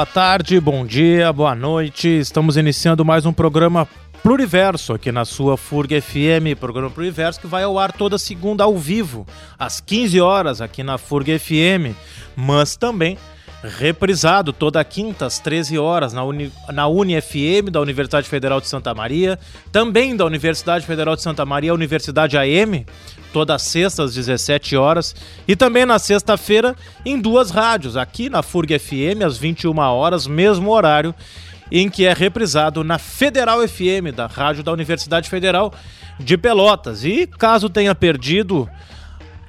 Boa tarde, bom dia, boa noite. Estamos iniciando mais um programa Pluriverso aqui na sua FURG FM, programa Pluriverso que vai ao ar toda segunda ao vivo, às 15 horas aqui na FURG FM, mas também reprisado toda quinta às 13 horas na, Uni, na da Universidade Federal de Santa Maria, também da Universidade Federal de Santa Maria, Universidade AM, toda sexta às 17 horas e também na sexta-feira em duas rádios, aqui na FURG FM às 21 horas, mesmo horário em que é reprisado na Federal FM, da rádio da Universidade Federal de Pelotas. E caso tenha perdido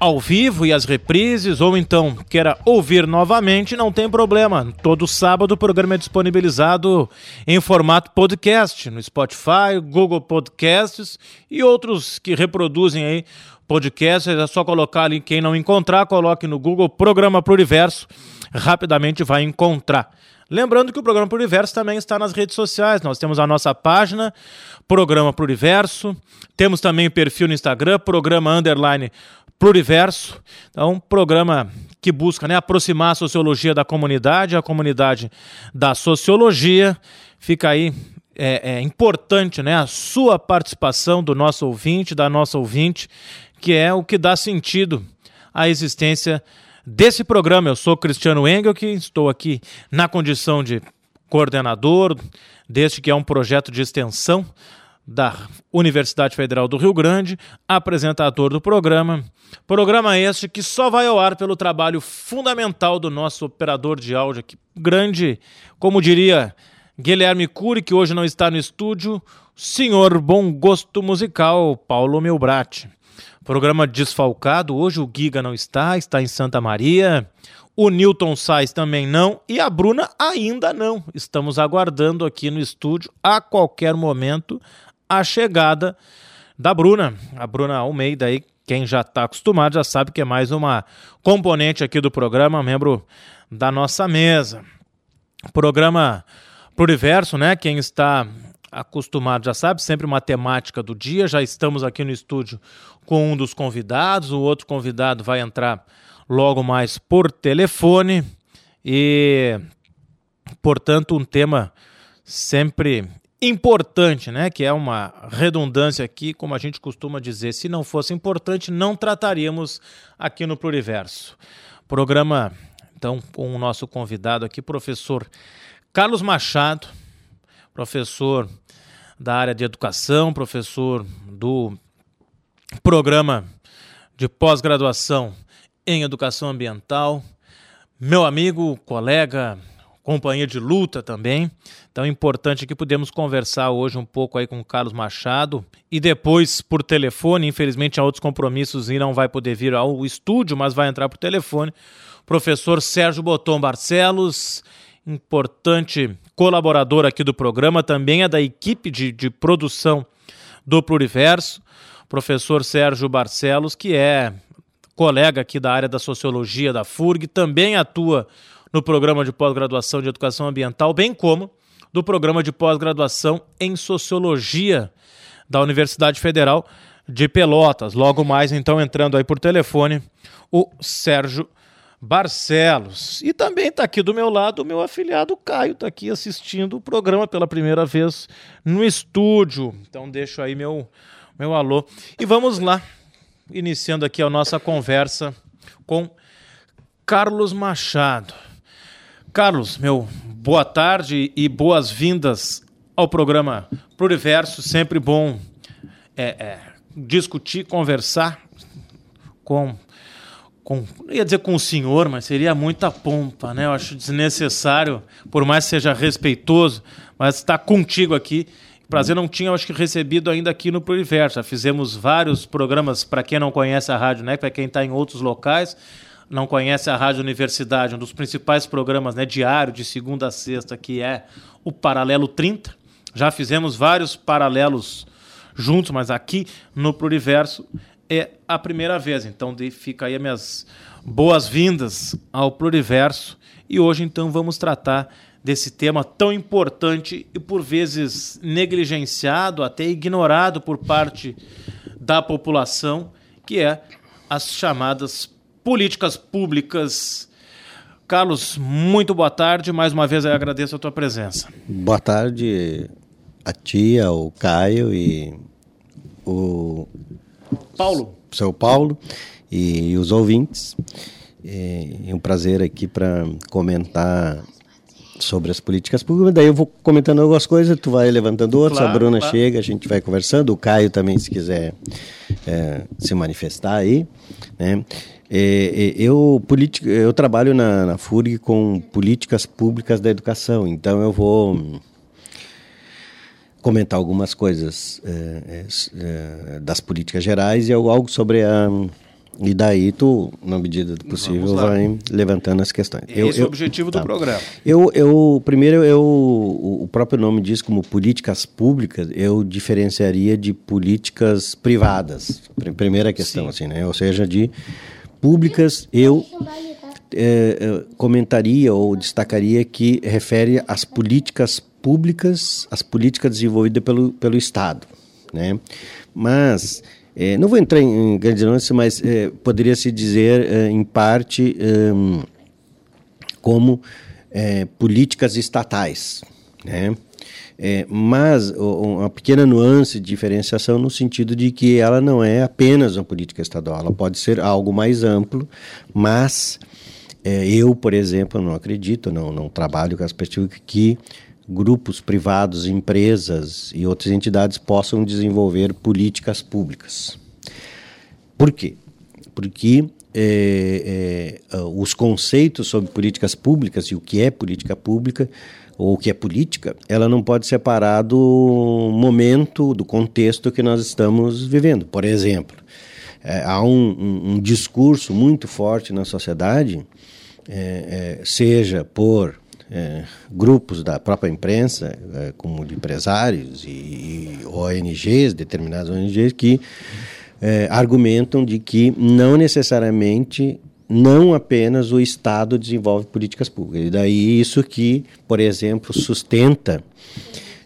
ao vivo e as reprises, ou então queira ouvir novamente, não tem problema. Todo sábado o programa é disponibilizado em formato podcast no Spotify, Google Podcasts e outros que reproduzem aí podcasts. É só colocar ali, quem não encontrar, coloque no Google Programa Pluriverso, rapidamente vai encontrar. Lembrando que o Programa Pluriverso também está nas redes sociais. Nós temos a nossa página, Programa Pluriverso. Temos também o perfil no Instagram, Programa Underline Pluriverso. Então, um programa que busca né, aproximar a sociologia da comunidade, a comunidade da sociologia. Fica aí é, é, importante né, a sua participação do nosso ouvinte, da nossa ouvinte, que é o que dá sentido à existência desse programa. Eu sou Cristiano Engel, que estou aqui na condição de coordenador deste que é um projeto de extensão da Universidade Federal do Rio Grande, apresentador do programa. Programa este que só vai ao ar pelo trabalho fundamental do nosso operador de áudio aqui, grande, como diria Guilherme Cury, que hoje não está no estúdio, senhor bom gosto musical, Paulo Melbrat. Programa desfalcado, hoje o Giga não está, está em Santa Maria. O Newton Sais também não e a Bruna ainda não. Estamos aguardando aqui no estúdio a qualquer momento a chegada da Bruna. A Bruna Almeida aí, quem já está acostumado já sabe que é mais uma componente aqui do programa, membro da nossa mesa. Programa Pluriverso, né? Quem está acostumado já sabe, sempre uma temática do dia. Já estamos aqui no estúdio com um dos convidados, o outro convidado vai entrar logo mais por telefone e, portanto, um tema sempre importante, né? Que é uma redundância aqui, como a gente costuma dizer. Se não fosse importante, não trataríamos aqui no Pluriverso. Programa, então, com o nosso convidado aqui, professor Carlos Machado, professor da área de educação, professor do programa de pós-graduação em educação ambiental, meu amigo, colega, companhia de luta também. Então é importante que podemos conversar hoje um pouco aí com o Carlos Machado e depois por telefone, infelizmente há outros compromissos e não vai poder vir ao estúdio, mas vai entrar por telefone. Professor Sérgio Boton Barcelos, importante colaborador aqui do programa, também é da equipe de, de produção do Pluriverso. Professor Sérgio Barcelos, que é colega aqui da área da sociologia da FURG, também atua no programa de pós-graduação de educação ambiental, bem como do programa de pós-graduação em sociologia da Universidade Federal de Pelotas. Logo mais, então, entrando aí por telefone, o Sérgio Barcelos. E também está aqui do meu lado o meu afiliado Caio, está aqui assistindo o programa pela primeira vez no estúdio. Então deixo aí meu, meu alô. E vamos lá, iniciando aqui a nossa conversa com Carlos Machado. Carlos, meu boa tarde e boas-vindas ao programa Pluriverso. Sempre bom é, é, discutir, conversar com, com. Ia dizer com o senhor, mas seria muita pompa, né? Eu acho desnecessário, por mais que seja respeitoso, mas estar contigo aqui. Prazer não tinha, acho que, recebido ainda aqui no Pluriverso. Já fizemos vários programas, para quem não conhece a rádio, né? Para quem está em outros locais não conhece a Rádio Universidade, um dos principais programas né, diário, de segunda a sexta, que é o Paralelo 30. Já fizemos vários paralelos juntos, mas aqui no Pluriverso é a primeira vez. Então fica aí as minhas boas-vindas ao Pluriverso. E hoje, então, vamos tratar desse tema tão importante e por vezes negligenciado, até ignorado por parte da população, que é as chamadas políticas públicas. Carlos, muito boa tarde. Mais uma vez eu agradeço a tua presença. Boa tarde a tia, o Caio e o Paulo. Seu Paulo e, os ouvintes. É, é um prazer aqui para comentar sobre as políticas públicas. Daí eu vou comentando algumas coisas, tu vai levantando outras, claro, a Bruna claro. chega, a gente vai conversando, o Caio também, se quiser é, se manifestar aí. Né? É, é, eu, eu trabalho na, na FURG com políticas públicas da educação, então eu vou comentar algumas coisas é, é, das políticas gerais e algo sobre a e daí tu, na medida do possível, vai levantando as questões. Esse eu, é o objetivo tá. do programa. Eu, eu primeiro eu o próprio nome diz como políticas públicas, eu diferenciaria de políticas privadas. Primeira questão Sim. assim, né? Ou seja, de públicas eu é, comentaria ou destacaria que refere às políticas públicas, as políticas desenvolvidas pelo, pelo Estado. Né? Mas, é, não vou entrar em, em grandes nuances, mas é, poderia se dizer, é, em parte, é, como é, políticas estatais. Né? É, mas uma pequena nuance de diferenciação no sentido de que ela não é apenas uma política estadual, ela pode ser algo mais amplo, mas é, eu, por exemplo, não acredito, não, não trabalho com a perspectiva que grupos privados, empresas e outras entidades possam desenvolver políticas públicas. Por quê? Porque é, é, os conceitos sobre políticas públicas e o que é política pública ou que é política, ela não pode separar do momento, do contexto que nós estamos vivendo. Por exemplo, é, há um, um, um, discurso muito forte na sociedade, é, é, seja por é, grupos da própria imprensa, é, como de empresários e, e, ONGs, determinadas ONGs, que é, argumentam de que não necessariamente, não apenas o Estado desenvolve políticas públicas. E daí isso que, por exemplo, sustenta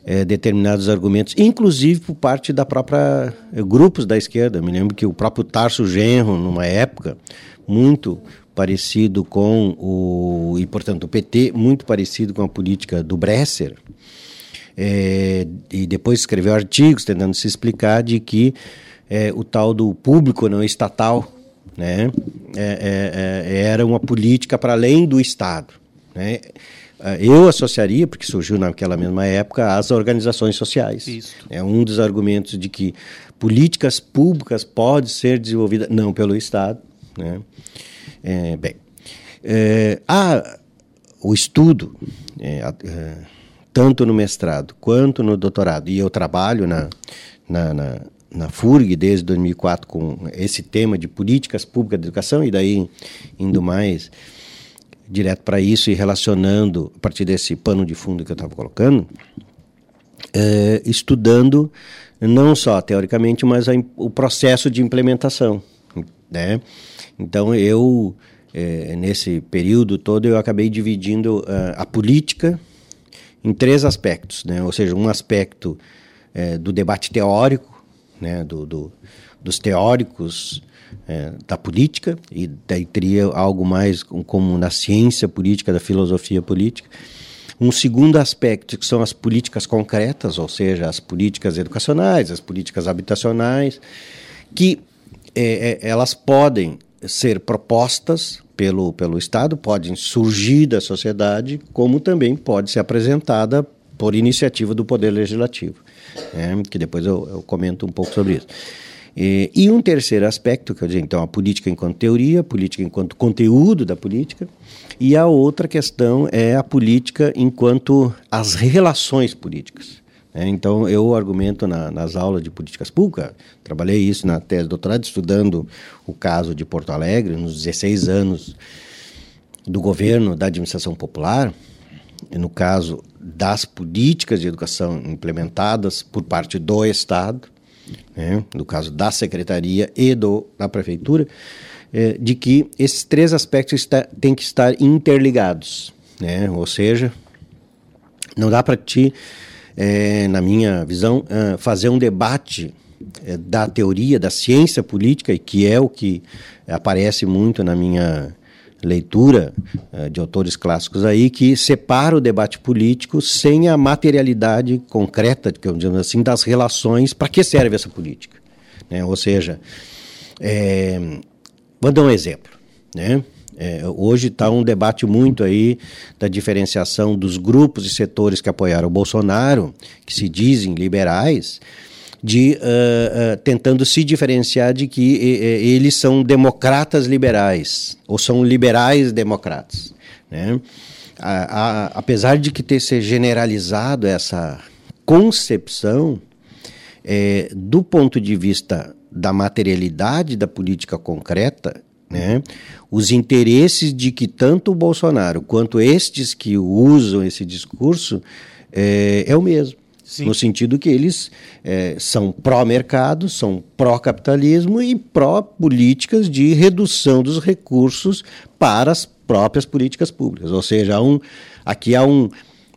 é, determinados argumentos, inclusive por parte da própria é, grupos da esquerda. Me lembro que o próprio Tarso Genro, numa época muito parecido com o e portanto o PT muito parecido com a política do Bresser é, e depois escreveu artigos tentando se explicar de que é, o tal do público não estatal né é, é, é era uma política para além do Estado né eu associaria, porque surgiu naquela mesma época, as organizações sociais. Isso. É um dos argumentos de que políticas públicas podem ser desenvolvidas não pelo Estado, né? É, bem, é, há o estudo, é, é, tanto no mestrado quanto no doutorado, e eu trabalho na, na, na, na FURG desde 2004 com esse tema de políticas públicas de educação, e daí indo mais direto para isso e relacionando a partir desse pano de fundo que eu estava colocando, é, estudando não só teoricamente, mas a, o processo de implementação, né? Então eu é, nesse período todo eu acabei dividindo uh, a política em três aspectos, né? Ou seja, um aspecto é, do debate teórico, né? Do, do dos teóricos é, da política e daí teria algo mais como na ciência política, da filosofia política. Um segundo aspecto que são as políticas concretas, ou seja, as políticas educacionais, as políticas habitacionais, que é, é, elas podem ser propostas pelo, pelo Estado, podem surgir da sociedade, como também pode ser apresentada por iniciativa do Poder Legislativo, né? que depois eu, eu, comento um pouco sobre isso. E, e um terceiro aspecto, que eu digo, então, a política enquanto teoria, a política enquanto conteúdo da política, e a outra questão é a política enquanto as relações políticas. É, então, eu argumento na, nas aulas de políticas públicas, trabalhei isso na tese de doutorado, estudando o caso de Porto Alegre, nos 16 anos do governo da administração popular, no caso das políticas de educação implementadas por parte do Estado, né, no caso da secretaria e do, da prefeitura, é, de que esses três aspectos está, têm que estar interligados. Né, ou seja, não dá para te é, na minha visão, é, fazer um debate é, da teoria, da ciência política, e que é o que aparece muito na minha, leitura uh, de autores clássicos aí que separa o debate político sem a materialidade concreta, digamos assim, das relações. Para que serve essa política? Né? Ou seja, é, vou dar um exemplo, né? É, hoje está um debate muito aí da diferenciação dos grupos e setores que apoiaram o Bolsonaro, que se dizem liberais, de uh, uh, tentando se diferenciar de que eles são democratas liberais ou são liberais democratas, né? A, a, apesar de que ter se generalizado essa concepção, é, do ponto de vista da materialidade da política concreta, né? Os interesses de que tanto o Bolsonaro quanto estes que usam esse discurso é, é o mesmo. Sim. No sentido que eles é, são pró-mercado, são pró-capitalismo e pró-políticas de redução dos recursos para as próprias políticas públicas. Ou seja, há um, aqui há um,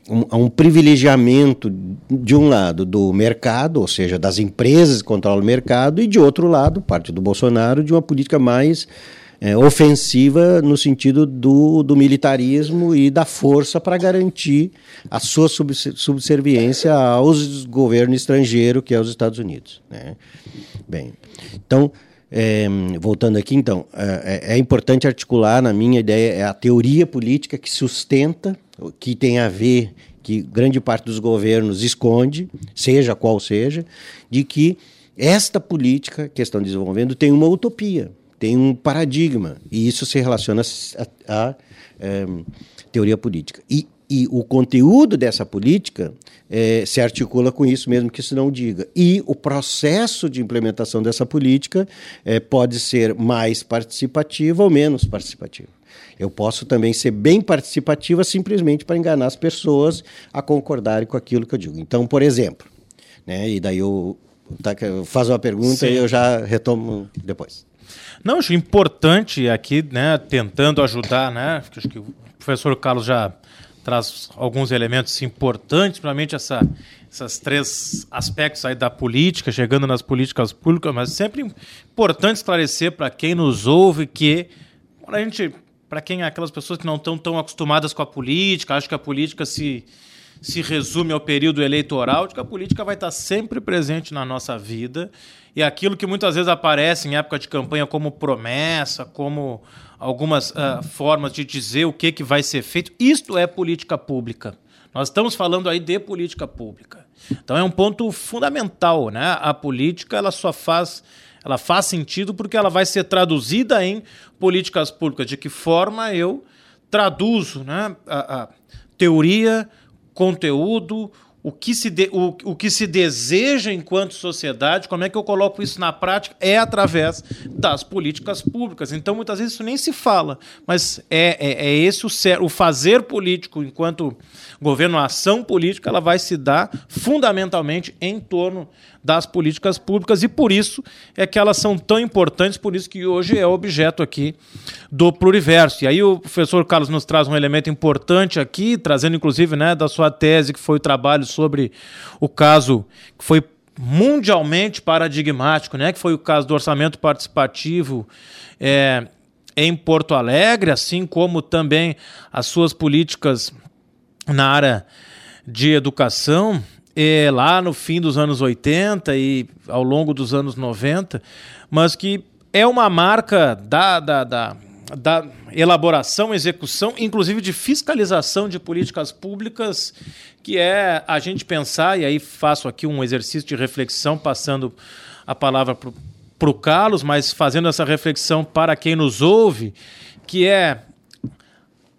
um, um, privilegiamento, de um lado, do mercado, ou seja, das empresas que controlam o mercado, e de outro lado, parte do Bolsonaro, de uma política mais é, ofensiva no sentido do, do militarismo e da força para garantir a sua subserviência aos governo estrangeiro, que é os Estados Unidos. Né? Bem, então, é, voltando aqui, então, é, é, é, importante articular, na minha ideia, é a teoria política que sustenta, que tem a ver, que grande parte dos governos esconde, seja qual seja, de que esta política que estão desenvolvendo tem uma utopia tem um paradigma, e isso se relaciona à é, teoria política. E, e, o conteúdo dessa política é, se articula com isso, mesmo que isso não diga. E o processo de implementação dessa política é, pode ser mais participativo ou menos participativo. Eu posso também ser bem participativa simplesmente para enganar as pessoas a concordarem com aquilo que eu digo. Então, por exemplo, né, e daí eu tá, faço uma pergunta Sim. e eu já retomo depois. Não, acho importante aqui, né, tentando ajudar, né, acho que o professor Carlos já traz alguns elementos importantes, principalmente essa, esses três aspectos aí da política, chegando nas políticas públicas, mas sempre importante esclarecer para quem nos ouve que a gente, para quem é aquelas pessoas que não estão tão acostumadas com a política, acho que a política se se resume ao período eleitoral, de que a política vai estar sempre presente na nossa vida e aquilo que muitas vezes aparece em época de campanha como promessa, como algumas uh, formas de dizer o que, que vai ser feito, isto é política pública. Nós estamos falando aí de política pública. Então é um ponto fundamental, né? A política ela só faz ela faz sentido porque ela vai ser traduzida em políticas públicas. De que forma eu traduzo né, a, a teoria, conteúdo, o que, se de, o, o que se deseja enquanto sociedade, como é que eu coloco isso na prática? É através das políticas públicas. Então, muitas vezes isso nem se fala, mas é, é, é esse o, o fazer político enquanto governo, a ação política, ela vai se dar fundamentalmente em torno das políticas públicas e por isso é que elas são tão importantes, por isso que hoje é objeto aqui do pluriverso. E aí o professor Carlos nos traz um elemento importante aqui, trazendo inclusive né, da sua tese, que foi o trabalho sobre o caso que foi mundialmente paradigmático, né, que foi o caso do orçamento participativo é, em Porto Alegre, assim como também as suas políticas na área de educação é, lá no fim dos anos 80 e ao longo dos anos 90, mas que é uma marca da, da, da, da elaboração, execução, inclusive de fiscalização de políticas públicas, que é a gente pensar, e aí faço aqui um exercício de reflexão, passando a palavra para o Carlos, mas fazendo essa reflexão para quem nos ouve, que é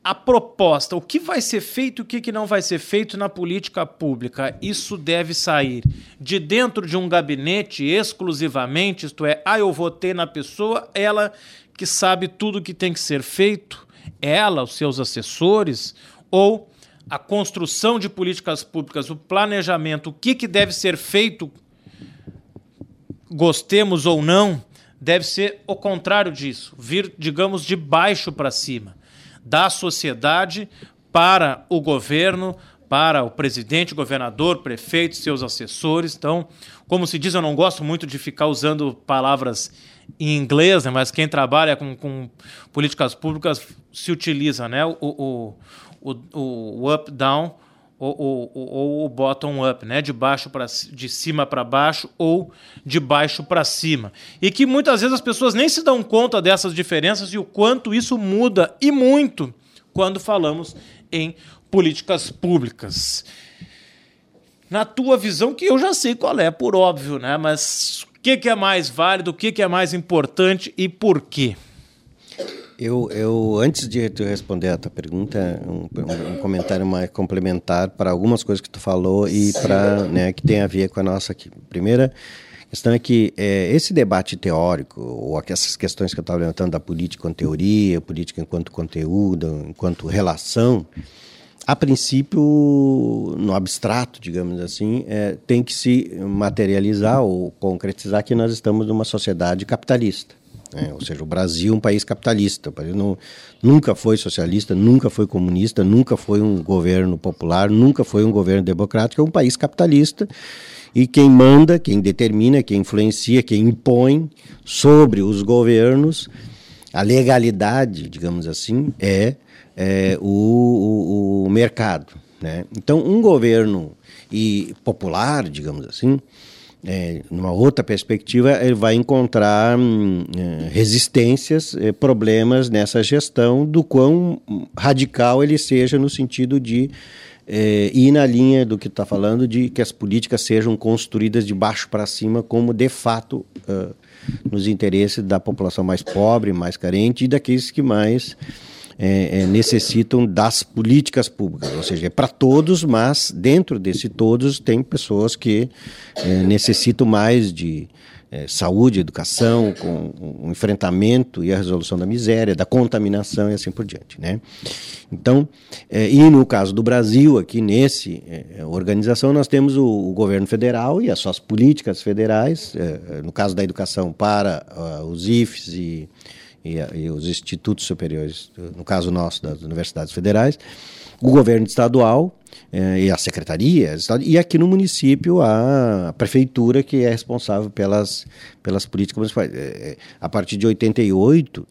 a proposta, o que vai ser feito e o que não vai ser feito na política pública, isso deve sair de dentro de um gabinete exclusivamente, isto é, ah, eu votei na pessoa, ela que sabe tudo o que tem que ser feito, ela, os seus assessores, ou a construção de políticas públicas, o planejamento, o que, que deve ser feito, gostemos ou não, deve ser o contrário disso, vir, digamos, de baixo para cima da sociedade para o governo, para o presidente, governador, prefeito, seus assessores. Então, como se diz, eu não gosto muito de ficar usando palavras em inglês, né? mas quem trabalha com, com políticas públicas se utiliza né? o, o, o, o up-down ou, ou, o bottom-up, né? de baixo para de cima para baixo ou de baixo para cima. E que muitas vezes as pessoas nem se dão conta dessas diferenças e o quanto isso muda e muito quando falamos em políticas públicas. Na tua visão, que eu já sei qual é, por óbvio, né? Mas o que, que é mais válido, o que, que é mais importante e por quê? Eu, eu, antes de tu responder a tua pergunta, um, um, comentário mais complementar para algumas coisas que tu falou e para né, que tem a ver com a nossa aqui. Primeira questão é que é, esse debate teórico ou essas questões que eu estava levantando da política enquanto teoria, política enquanto conteúdo, enquanto relação, a princípio, no abstrato, digamos assim, é, tem que se materializar ou concretizar que nós estamos numa sociedade capitalista. É, ou seja, o Brasil é um país capitalista. O Brasil não, nunca foi socialista, nunca foi comunista, nunca foi um governo popular, nunca foi um governo democrático. É um país capitalista e quem manda, quem determina, quem influencia, quem impõe sobre os governos a legalidade, digamos assim, é, é o, o, o mercado. Né? Então, um governo e popular, digamos assim, é, numa outra perspectiva, ele vai encontrar hum, é, resistências, é, problemas nessa gestão, do quão radical ele seja no sentido de é, ir na linha do que está falando, de que as políticas sejam construídas de baixo para cima, como de fato nos interesses da população mais pobre, mais carente e daqueles que mais é, é, necessitam das políticas públicas, ou seja, é para todos, mas dentro desse todos tem pessoas que é, necessitam mais de é, saúde, educação, com o enfrentamento e a resolução da miséria, da contaminação e assim por diante, né? Então, é, e no caso do Brasil, aqui nesse é, organização, nós temos o, o, governo federal e as suas políticas federais, no caso da educação para uh, os IFES e e, e os institutos superiores, no caso nosso, das universidades federais, o governo estadual eh, e a secretaria, e aqui no município a prefeitura que é responsável pelas, pelas políticas municipais. Eh, a partir de 88,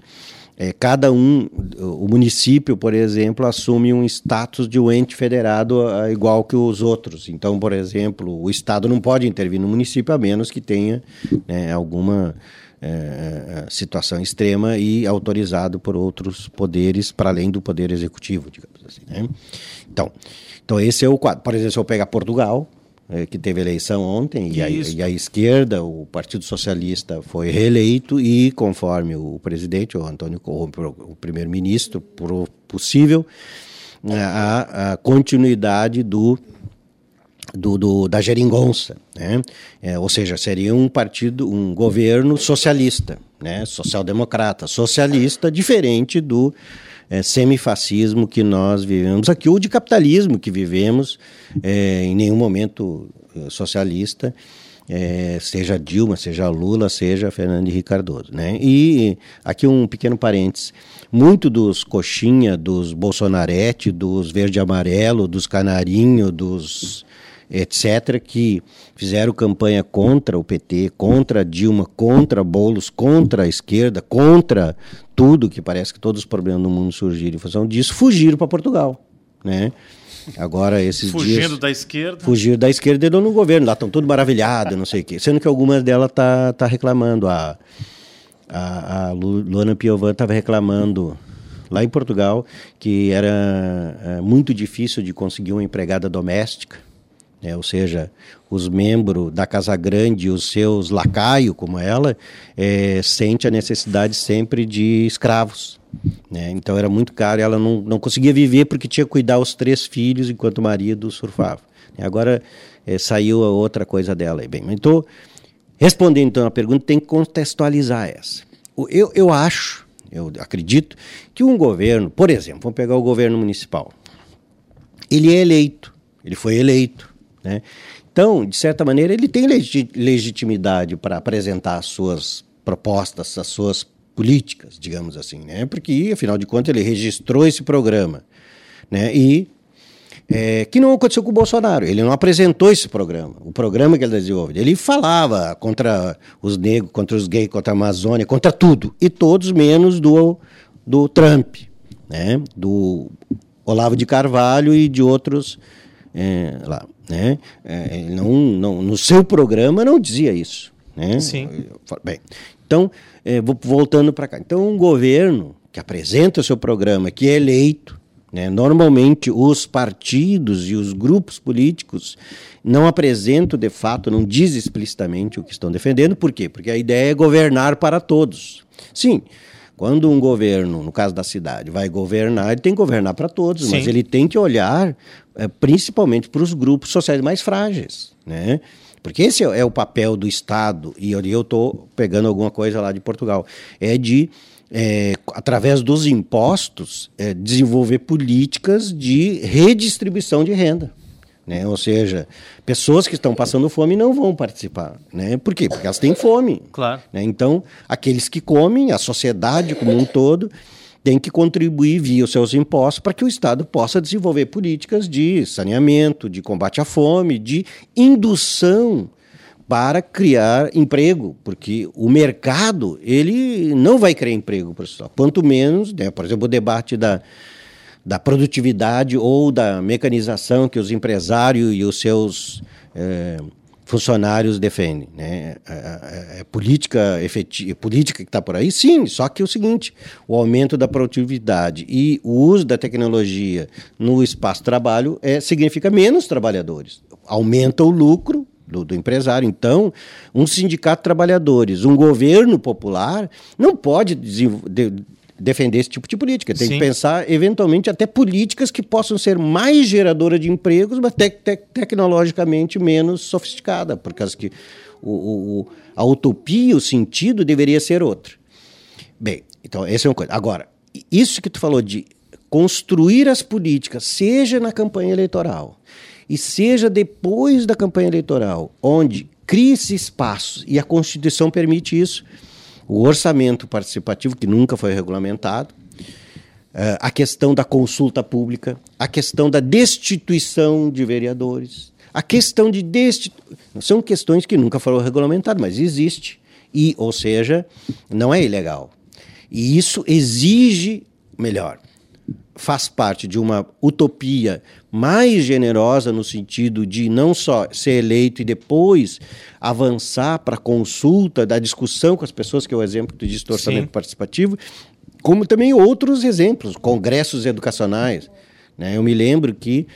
eh, cada um, o município, por exemplo, assume um status de um ente federado igual que os outros. Então, por exemplo, o Estado não pode intervir no município a menos que tenha né, alguma é, é, situação extrema e autorizado por outros poderes para além do poder executivo, digamos assim. Né? Então, então, esse é o quadro. Por exemplo, se eu pegar Portugal, é, que teve eleição ontem, e a, e a, esquerda, o Partido Socialista, foi reeleito e, conforme o presidente, o Antônio o primeiro-ministro, possível, a, a continuidade do do, do, da geringonça, né? É, ou seja, seria um partido, um governo socialista, né? social-democrata, socialista, diferente do é, semifascismo que nós vivemos aqui, ou de capitalismo que vivemos é, em nenhum momento é, socialista, é, seja Dilma, seja Lula, seja Fernando Henrique Cardoso. Né? E aqui um pequeno parênteses. Muito dos coxinha, dos bolsonarete, dos verde-amarelo, dos canarinho, dos etc., que fizeram campanha contra o PT, contra Dilma, contra Boulos, contra a esquerda, contra tudo, que parece que todos os problemas do mundo surgiram em função disso, fugiram para Portugal. Né? Agora, esses Fugindo dias, da esquerda? Fugiram da esquerda e no governo. Lá estão tudo maravilhados, não sei o quê. Sendo que algumas delas tá, tá reclamando. A, a, a Luana Piovan estava reclamando lá em Portugal que era é, muito difícil de conseguir uma empregada doméstica né? ou seja, os membros da Casa Grande, os seus lacaios, como ela, é, sente a necessidade sempre de escravos. Né? Então era muito caro, ela não, não conseguia viver porque tinha que cuidar os três filhos enquanto o marido surfava. Agora é, saiu a outra coisa dela. Bem, então, respondendo então a pergunta, tem que contextualizar essa. Eu, eu acho, eu acredito, que um governo, por exemplo, vamos pegar o governo municipal, ele é eleito, ele foi eleito, né? Então, de certa maneira, ele tem legitimidade para apresentar as suas propostas, as suas políticas, digamos assim, né? porque, afinal de contas, ele registrou esse programa. Né? E É, que não aconteceu com o Bolsonaro. Ele não apresentou esse programa, o programa que ele desenvolveu. Ele falava contra os negros, contra os gays, contra a Amazônia, contra tudo. E todos menos do, do Trump, né? do Olavo de Carvalho e de outros é, lá. Né? É, não, não, no seu programa não dizia isso. Né? Sim. Bem, então, é, voltando para cá. Então, um governo que apresenta o seu programa, que é eleito, né? Normalmente, os partidos e os grupos políticos não apresentam de fato, não dizem explicitamente o que estão defendendo. Por quê? Porque a ideia é governar para todos. Sim, quando um governo, no caso da cidade, vai governar, ele tem que governar para todos, Sim. mas ele tem que olhar principalmente para os grupos sociais mais frágeis. Né? Porque esse é, é o papel do Estado, e eu estou pegando alguma coisa lá de Portugal, é de é, através dos impostos, é, desenvolver políticas de redistribuição de renda. Né? Ou seja, pessoas que estão passando fome não vão participar. Né? Por quê? Porque elas têm fome. Claro. Né? Então, aqueles que comem, a sociedade como um todo, tem que contribuir via os seus impostos para que o Estado possa desenvolver políticas de saneamento, de combate à fome, de indução para criar emprego, porque o mercado ele não vai criar emprego para o Quanto menos, né, por exemplo, o debate da, da produtividade ou da mecanização que os empresários e os seus é, funcionários defendem. Né? É, é, é política efetiva, política que está por aí, sim, só que é o seguinte: o aumento da produtividade e o uso da tecnologia no espaço de trabalho é, significa menos trabalhadores. Aumenta o lucro do, do, empresário. Então, um sindicato de trabalhadores, um governo popular, não pode de, defender esse tipo de política. Tem Sim. que pensar, eventualmente, até políticas que possam ser mais geradoras de empregos, mas te, te, tecnologicamente menos sofisticada, por causa que o, o, a utopia, o sentido deveria ser outro. Bem, então, essa é uma coisa. Agora, isso que tu falou de construir as políticas, seja na campanha eleitoral, e seja depois da campanha eleitoral, onde cria-se espaços, e a Constituição permite isso, o orçamento participativo, que nunca foi regulamentado, eh, a questão da consulta pública, a questão da destituição de vereadores, a questão de destituição. São questões que nunca foram regulamentadas, mas existe. E, ou seja, não é ilegal. E isso exige melhor faz parte de uma utopia mais generosa no sentido de não só ser eleito e depois avançar para a consulta, da discussão com as pessoas, que é o exemplo que tu disse do orçamento Sim. participativo, como também outros exemplos, congressos educacionais. Né? Eu me lembro que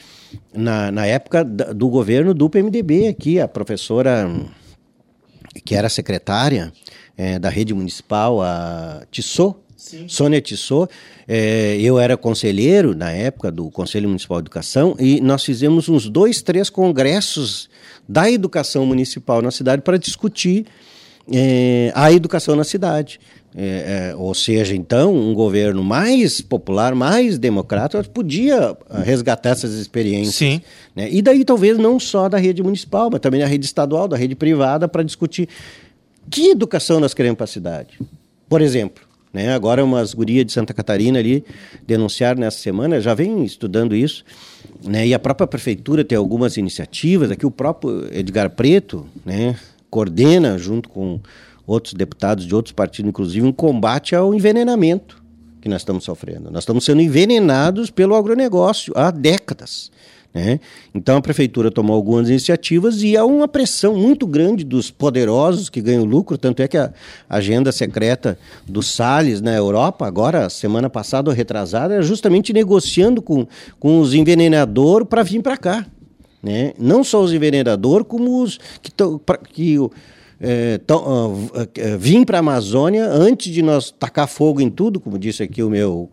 na, na época do governo do PMDB aqui, a professora que era secretária é, da rede municipal, a Tissot, Sim. Tissot, é, eu era conselheiro na época do Conselho Municipal de Educação e nós fizemos uns dois, três congressos da educação municipal na cidade para discutir é, a educação na cidade. É, é, ou seja, então, um governo mais popular, mais democrático, podia resgatar essas experiências. Sim. Né? E daí, talvez, não só da rede municipal, mas também da rede estadual, da rede privada, para discutir que educação nós queremos para a cidade. Por exemplo, né? Agora umas gurias de Santa Catarina ali denunciaram nessa semana, já vem estudando isso, né? E a própria prefeitura tem algumas iniciativas, aqui o próprio Edgar Preto, né, coordena junto com outros deputados de outros partidos, inclusive, um combate ao envenenamento que nós estamos sofrendo. Nós estamos sendo envenenados pelo agronegócio há décadas. Né? Então a prefeitura tomou algumas iniciativas e há uma pressão muito grande dos poderosos que ganham lucro, tanto é que a agenda secreta do Salles na Europa, agora, semana passada ou retrasada, era justamente negociando com, com os envenenadores para vir para cá. Né? Não só os envenenadores, como os que, tão, pra, que é, tão, uh, uh, vim para a Amazônia antes de nós tacar fogo em tudo, como disse aqui o meu,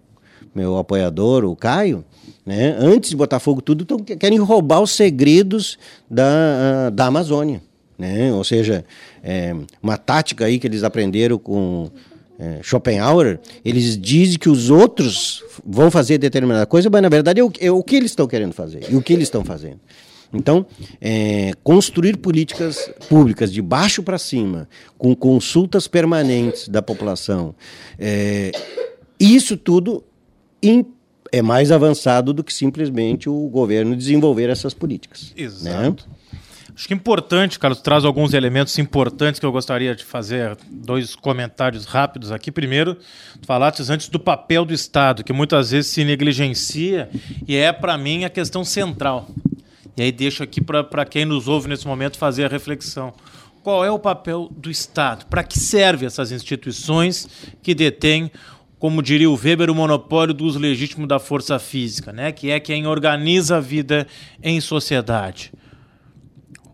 meu apoiador, o Caio né? Antes de botar fogo tudo, tão, querem roubar os segredos da, da Amazônia. Né? Ou seja, é, uma tática aí que eles aprenderam com é, Schopenhauer, eles dizem que os outros vão fazer determinada coisa, mas na verdade é o, é o que eles estão querendo fazer e o que eles estão fazendo. Então, é, construir políticas públicas de baixo para cima, com consultas permanentes da população, é, isso tudo é mais avançado do que simplesmente o governo desenvolver essas políticas. Né? Exato. Né? Acho que é importante, Carlos, traz alguns elementos importantes que eu gostaria de fazer, dois comentários rápidos aqui. Primeiro, falaste antes do papel do Estado, que muitas vezes se negligencia e é, para mim, a questão central. E aí deixo aqui para quem nos ouve nesse momento fazer a reflexão. Qual é o papel do Estado? Para que servem essas instituições que detêm como diria o Weber, o monopólio do uso legítimo da força física, né? que é quem organiza a vida em sociedade.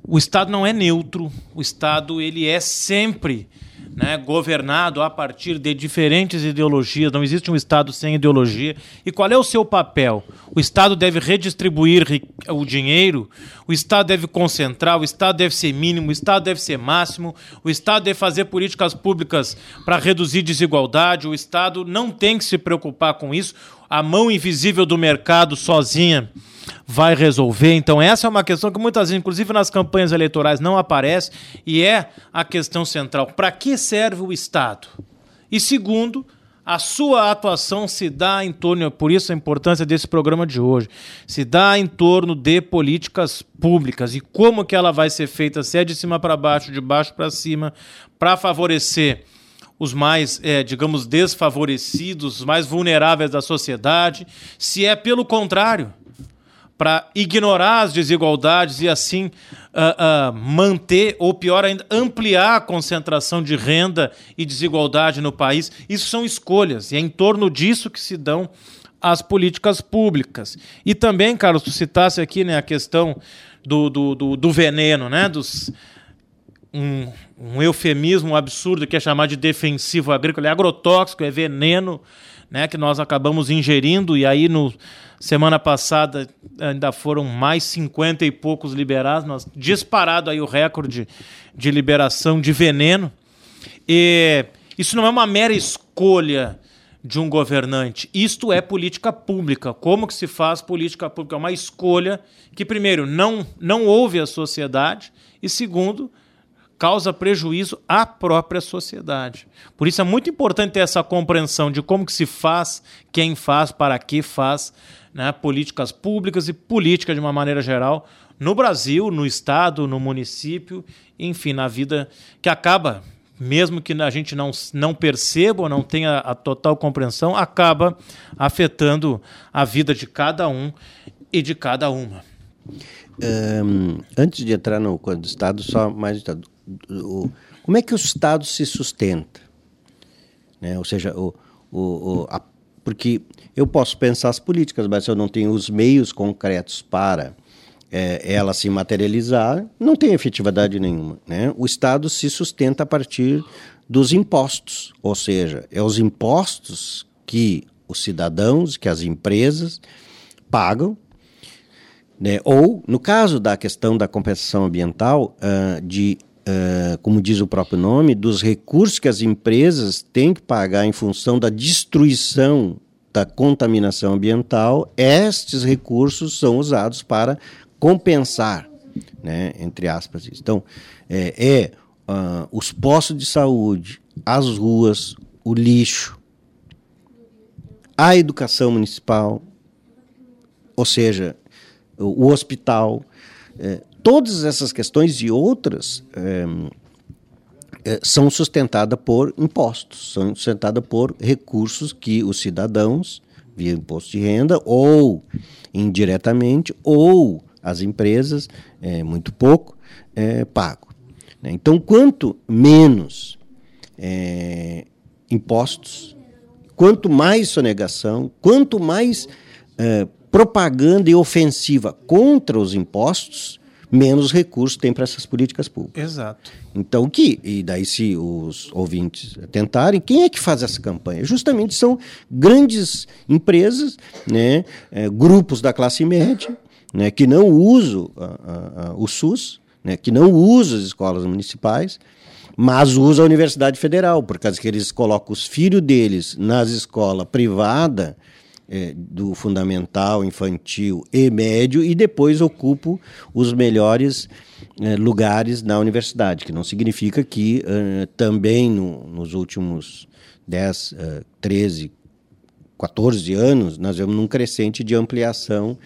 O Estado não é neutro, o Estado ele é sempre né, governado a partir de diferentes ideologias, não existe um Estado sem ideologia. E qual é o seu papel? O Estado deve redistribuir o dinheiro, o Estado deve concentrar, o Estado deve ser mínimo, o Estado deve ser máximo, o Estado deve fazer políticas públicas para reduzir desigualdade, o Estado não tem que se preocupar com isso. A mão invisível do mercado sozinha vai resolver. Então, essa é uma questão que muitas vezes, inclusive nas campanhas eleitorais, não aparece e é a questão central. Para que serve o Estado? E segundo, a sua atuação se dá em torno, por isso a importância desse programa de hoje, se dá em torno de políticas públicas e como que ela vai ser feita, se é de cima para baixo, de baixo para cima, para favorecer os mais, é, digamos, desfavorecidos, os mais vulneráveis da sociedade, se é pelo contrário, para ignorar as desigualdades e assim uh, uh, manter, ou pior ainda, ampliar a concentração de renda e desigualdade no país. Isso são escolhas, e é em torno disso que se dão as políticas públicas. E também, Carlos, tu citasse aqui né, a questão do, do, do, do veneno, né, dos, um, um, eufemismo absurdo que é chamar de defensivo agrícola, é agrotóxico, é veneno né, que nós acabamos ingerindo, e aí no semana passada ainda foram mais 50 e poucos liberados, nós disparado aí o recorde de liberação de veneno. E isso não é uma mera escolha de um governante. Isto é política pública. Como que se faz política pública? É uma escolha que, primeiro, não, não ouve a sociedade e, segundo, causa prejuízo à própria sociedade. Por isso é muito importante ter essa compreensão de como que se faz, quem faz, para que faz, né, políticas públicas e política de uma maneira geral no Brasil, no estado, no município, enfim, na vida que acaba, mesmo que a gente não, não perceba não tenha a total compreensão, acaba afetando a vida de cada um e de cada uma. Um, antes de entrar no do Estado, só mais o, como é que o Estado se sustenta? Né? Ou seja, o, o, a, porque eu posso pensar as políticas, mas se eu não tenho os meios concretos para é, ela se materializar, não tem efetividade nenhuma. Né? O Estado se sustenta a partir dos impostos, ou seja, é os impostos que os cidadãos, que as empresas pagam né? Ou, no caso da questão da compensação ambiental, uh, de uh, como diz o próprio nome, dos recursos que as empresas têm que pagar em função da destruição da contaminação ambiental, estes recursos são usados para compensar, né, entre aspas. Então, é, é uh, os postos de saúde, as ruas, o lixo, a educação municipal, ou seja, o, o hospital, é, todas essas questões e outras é, são sustentadas por impostos, são sustentadas por recursos que os cidadãos, via imposto de renda, ou indiretamente, ou as empresas, é, muito pouco, é, pagam. Né? Então, quanto menos é, impostos, quanto mais sonegação, quanto mais é, propaganda e ofensiva contra os impostos, menos recursos tem para essas políticas públicas. Exato. Então, que, e daí se os ouvintes tentarem, quem é que faz essa campanha? Justamente são grandes empresas, né, é, grupos da classe média, né, que não usam a, a, a, o SUS, né, que não usam as escolas municipais, mas usam a Universidade Federal, por causa que eles colocam os filhos deles nas escolas privadas, é, do fundamental, infantil e médio e depois ocupo os melhores é, lugares na universidade, que não significa que uh, também no, nos últimos 10, uh, 13, 14 anos, nós vemos num crescente de ampliação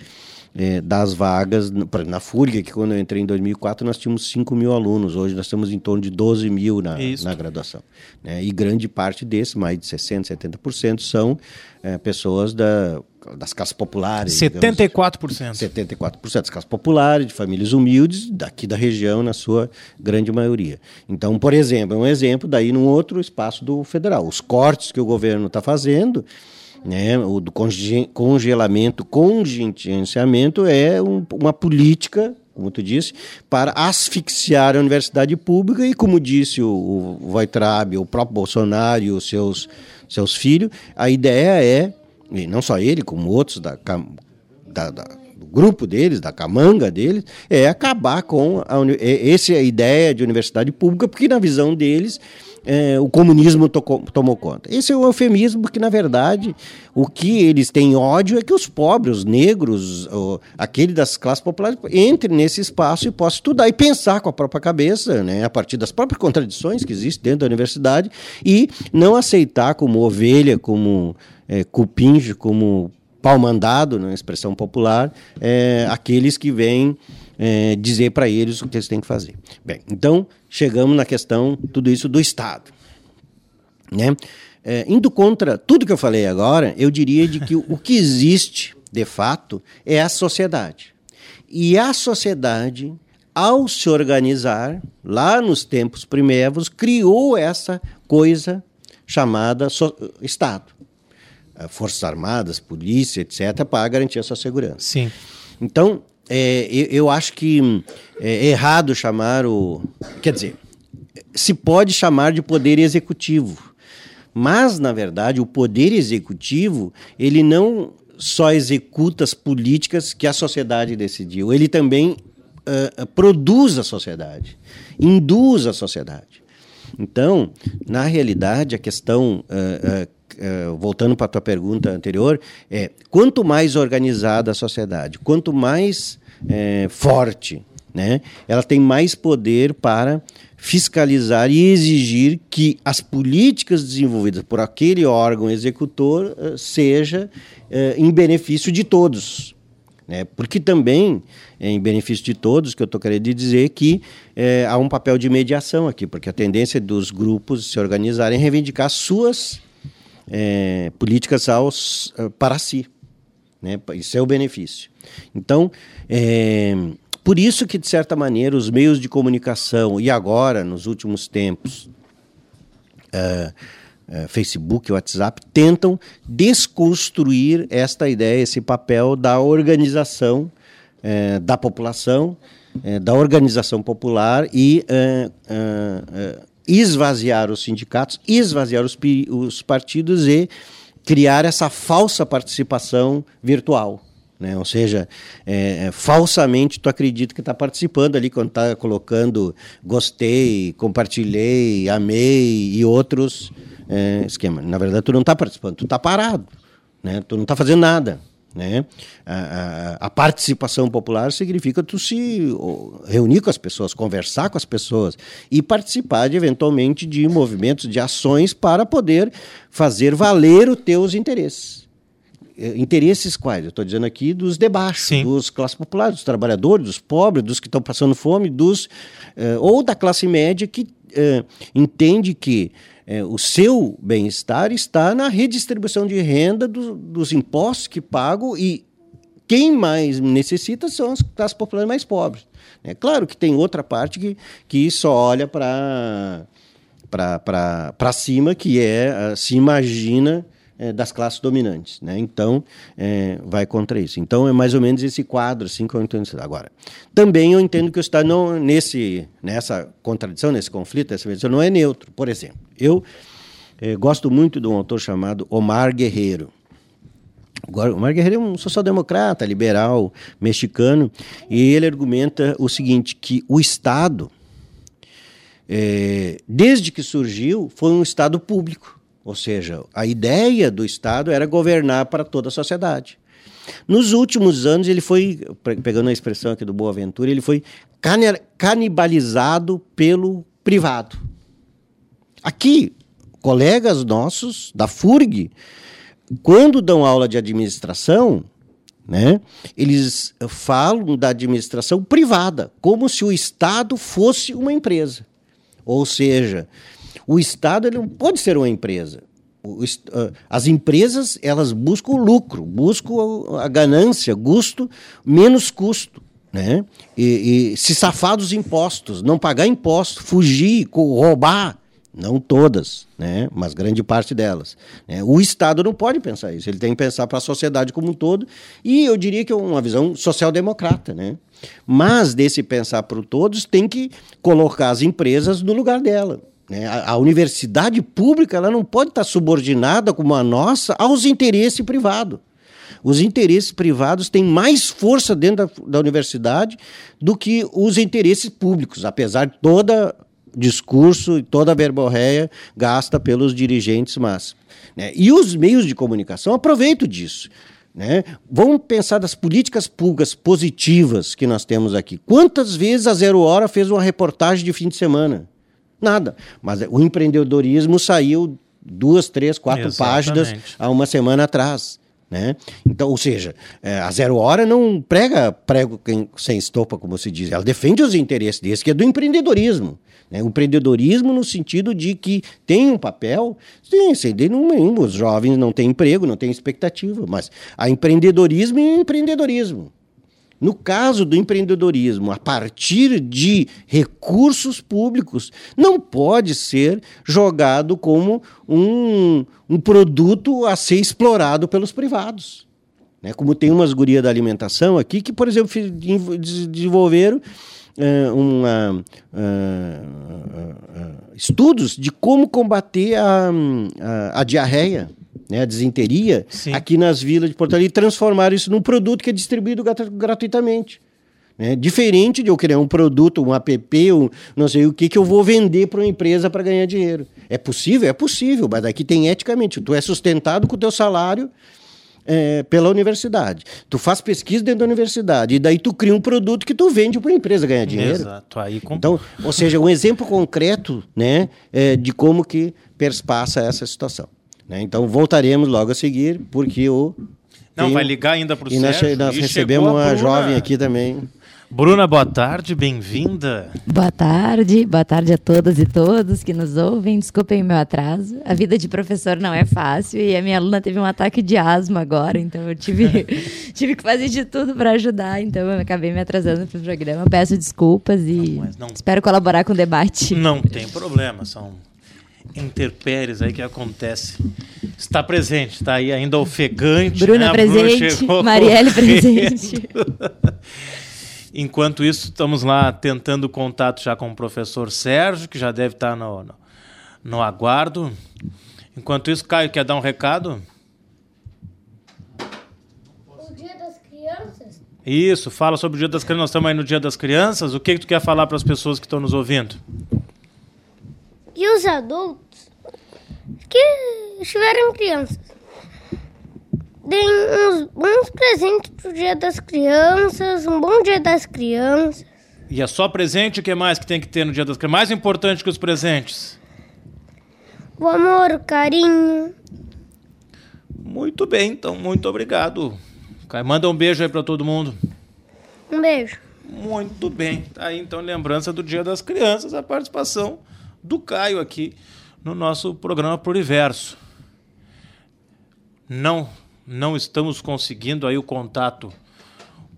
é, das vagas. Na FURG, que quando eu entrei em 2004, nós tínhamos 5 mil alunos. Hoje nós estamos em torno de 12 mil na, na graduação. Né? E grande parte desses, mais de 60%, 70%, são é, pessoas da, das casas populares. 74%. Digamos, 74% das casas populares, de famílias humildes, daqui da região, na sua grande maioria. Então, por exemplo, é um exemplo daí num outro espaço do federal. Os cortes que o governo está fazendo né? O do congelamento, contingenciamento é um, uma política, como tu disse, para asfixiar a universidade pública e, como disse o, Weitraub, o próprio Bolsonaro e os seus, seus filhos, a ideia é, e não só ele, como outros da, da, da do grupo deles, da camanga deles, é acabar com a, essa ideia de universidade pública, porque na visão deles é, o comunismo tocou, tomou conta. Esse é um eufemismo porque, na verdade, o que eles têm ódio é que os pobres, os negros, aquele das classes populares, entrem nesse espaço e possam estudar e pensar com a própria cabeça, né, a partir das próprias contradições que existem dentro da universidade, e não aceitar como ovelha, como é, cupinge, como pau mandado, na expressão popular, é, aqueles que vêm é, dizer para eles o que eles têm que fazer. Bem, então chegamos na questão, tudo isso do Estado. Né? É, indo contra tudo que eu falei agora, eu diria de que o que existe, de fato, é a sociedade. E a sociedade, ao se organizar, lá nos tempos primeiros, criou essa coisa chamada so Estado. Forças Armadas, polícia, etc., para garantir a sua segurança. Sim. Então, é, eu, eu, acho que é errado chamar o. Quer dizer, se pode chamar de poder executivo. Mas, na verdade, o poder executivo, ele não só executa as políticas que a sociedade decidiu, ele também uh, produz a sociedade, induz a sociedade. Então, na realidade, a questão, uh, uh, voltando para a tua pergunta anterior, é quanto mais organizada a sociedade, quanto mais forte, né? ela tem mais poder para fiscalizar e exigir que as políticas desenvolvidas por aquele órgão executor uh, seja uh, em benefício de todos. Né? Porque também é em benefício de todos que eu estou querendo dizer que é, há um papel de mediação aqui, porque a tendência dos grupos se organizarem é reivindicar suas é, políticas aos, para si. Né? Isso é o benefício. Então, é, por isso que, de certa maneira, os meios de comunicação, e agora, nos últimos tempos, é, Facebook, WhatsApp, tentam desconstruir esta ideia, esse papel da organização é, da população, é, da organização popular e esvaziar os sindicatos, esvaziar os, os partidos e criar essa falsa participação virtual. Né? Ou seja, é, falsamente tu acredita que está participando ali quando está colocando gostei, compartilhei, amei e outros é, esquemas. Na verdade, tu não está participando, tu está parado, né? tu não está fazendo nada. Né? A, a, a, participação popular significa tu se reunir com as pessoas, conversar com as pessoas e participar de, eventualmente de movimentos, de ações para poder fazer valer os teus interesses. Eh, interesses quais? Eu estou dizendo aqui dos de baixo, Sim. dos classes populares, dos trabalhadores, dos pobres, dos que estão passando fome, dos uh, ou da classe média que uh, entende que uh, o seu bem-estar está na redistribuição de renda do, dos impostos que pagam e quem mais necessita são as classes populares mais pobres. É claro que tem outra parte que, que só olha para para cima, que é se imagina é, das classes dominantes. Né? Então, é, vai contra isso. Então, é mais ou menos esse quadro assim, que eu entendo. Agora, também eu entendo que o Estado, não, nesse, nessa contradição, nesse conflito, nessa visão, não é neutro. Por exemplo, eu é, gosto muito de um autor chamado Omar Guerreiro. O Omar Guerreiro é um social-democrata, liberal, mexicano, e ele argumenta o seguinte, que o Estado, é, desde que surgiu, foi um Estado público. Ou seja, a ideia do Estado era governar para toda a sociedade. Nos últimos anos, ele foi, pegando a expressão aqui do Boaventura, ele foi canibalizado pelo privado. Aqui, colegas nossos da FURG quando dão aula de administração, né, eles falam da administração privada, como se o Estado fosse uma empresa. Ou seja, o Estado ele não pode ser uma empresa. As empresas elas buscam lucro, buscam a ganância, custo, menos custo. Né? E, e se safar dos impostos, não pagar imposto, fugir, roubar, não todas, né? mas grande parte delas. Né? O Estado não pode pensar isso, ele tem que pensar para a sociedade como um todo, e eu diria que é uma visão social-democrata. Né? Mas, desse pensar para o todos, tem que colocar as empresas no lugar dela. Né? A, a, universidade pública ela não pode estar subordinada, como a nossa, aos interesses privados. Os interesses privados têm mais força dentro da, da universidade do que os interesses públicos, apesar de toda discurso e toda a verborreia gasta pelos dirigentes máximos. Né? E os meios de comunicação aproveitam disso. Né? Vamos pensar das políticas públicas positivas que nós temos aqui. Quantas vezes a Zero Hora fez uma reportagem de fim de semana? Nada. Mas o empreendedorismo saiu duas, três, quatro Exatamente. páginas há uma semana atrás. Né? Então, ou seja, é, a Zero Hora não prega prego sem estopa, como se diz, ela defende os interesses desse, que é do empreendedorismo. Né? O empreendedorismo no sentido de que tem um papel, sim, sem nenhum, os jovens não têm emprego, não têm expectativa, mas há empreendedorismo e empreendedorismo. No caso do empreendedorismo, a partir de recursos públicos, não pode ser jogado como um, um produto a ser explorado pelos privados. Né? Como tem umas gurias da alimentação aqui que, por exemplo, desenvolveram uh, uma, uh, uh, estudos de como combater a, a, a diarreia né, a desinteria, Sim. aqui nas vilas de Porto Alegre, e transformar isso num produto que é distribuído gratuitamente. Né? Diferente de eu criar um produto, um app, um, não sei o que, que eu vou vender para uma empresa para ganhar dinheiro. É possível? É possível, mas aqui tem eticamente. Tu é sustentado com o teu salário é, pela universidade. Tu faz pesquisa dentro da universidade e daí tu cria um produto que tu vende para a empresa ganhar dinheiro. Exato. Aí com... Então, ou seja, um exemplo concreto né, é, de como que perspassa essa situação. Né? Então voltaremos logo a seguir, porque o. Não, tem... vai ligar ainda para o Sérgio. Nós, nós recebemos uma jovem aqui também. Bruna, boa tarde, bem-vinda. Boa tarde, boa tarde a todas e todos que nos ouvem. Desculpem o meu atraso. A vida de professor não é fácil e a minha aluna teve um ataque de asma agora, então eu tive, tive que fazer de tudo para ajudar, então eu acabei me atrasando para o programa. Peço desculpas e não, não... espero colaborar com o debate. Não tem problema, são interpéries aí que acontece. Está presente, está aí ainda ofegante. Bruna né? presente, Bruna Marielle presente. Enquanto isso, estamos lá tentando contato já com o professor Sérgio, que já deve estar no, no, no aguardo. Enquanto isso, Caio, quer dar um recado? O Dia das Crianças? Isso, fala sobre o Dia das Crianças. Nós estamos aí no Dia das Crianças. O que, que tu quer falar para as pessoas que estão nos ouvindo? E os adultos que estiverem crianças. Deem uns bons presentes pro Dia das Crianças, um bom Dia das Crianças. E é só presente? O que mais que tem que ter no Dia das Crianças? Mais importante que os presentes? O amor, o carinho. Muito bem, então, muito obrigado. Manda um beijo aí para todo mundo. Um beijo. Muito bem. Tá aí, então, lembrança do Dia das Crianças, a participação do Caio aqui no nosso programa Pluriverso. Não, não estamos conseguindo aí o contato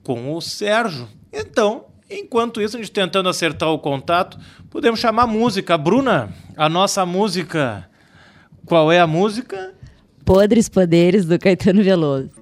com o Sérgio. Então, enquanto isso, a gente tentando acertar o contato, podemos chamar a música. Bruna, a nossa música. Qual é a música? Podres Poderes do Caetano Veloso.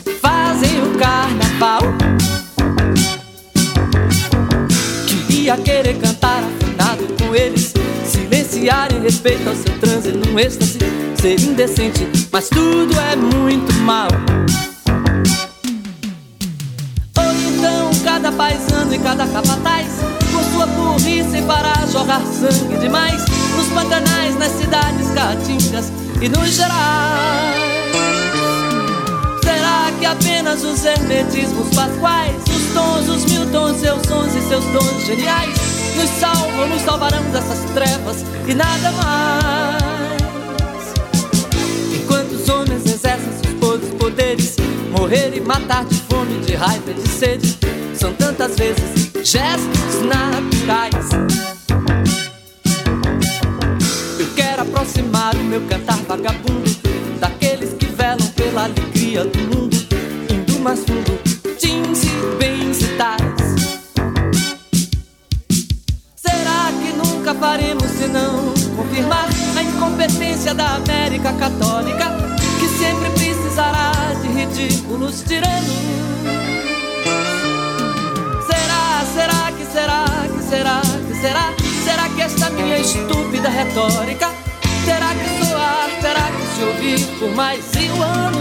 fazem o carnaval. Queria querer cantar afinado com eles, silenciar em respeito ao seu transe num êxtase, ser indecente, mas tudo é muito mal. Ou então cada paisano e cada capataz com sua burrice para jorrar sangue demais nos pantanais, nas cidades caatingas e nos gerais. Que apenas os hermetismos pasquais, os tons, os mil tons, seus sons e seus dons geniais nos salvam, nos salvarão dessas trevas e nada mais? Enquanto os homens exercem seus podres poderes, morrer e matar de fome, de raiva e de sede, são tantas vezes gestos naturais. Eu quero aproximar o meu cantar vagabundo daqueles que velam pela alegria do mundo, mais fundo, jeans e bens e tais. Será que nunca faremos senão confirmar a incompetência da América Católica, que sempre precisará de ridículos tiranos? Será, será que será, que será, que será? Será que esta minha estúpida retórica terá que soar, terá que se ouvir por mais mil anos?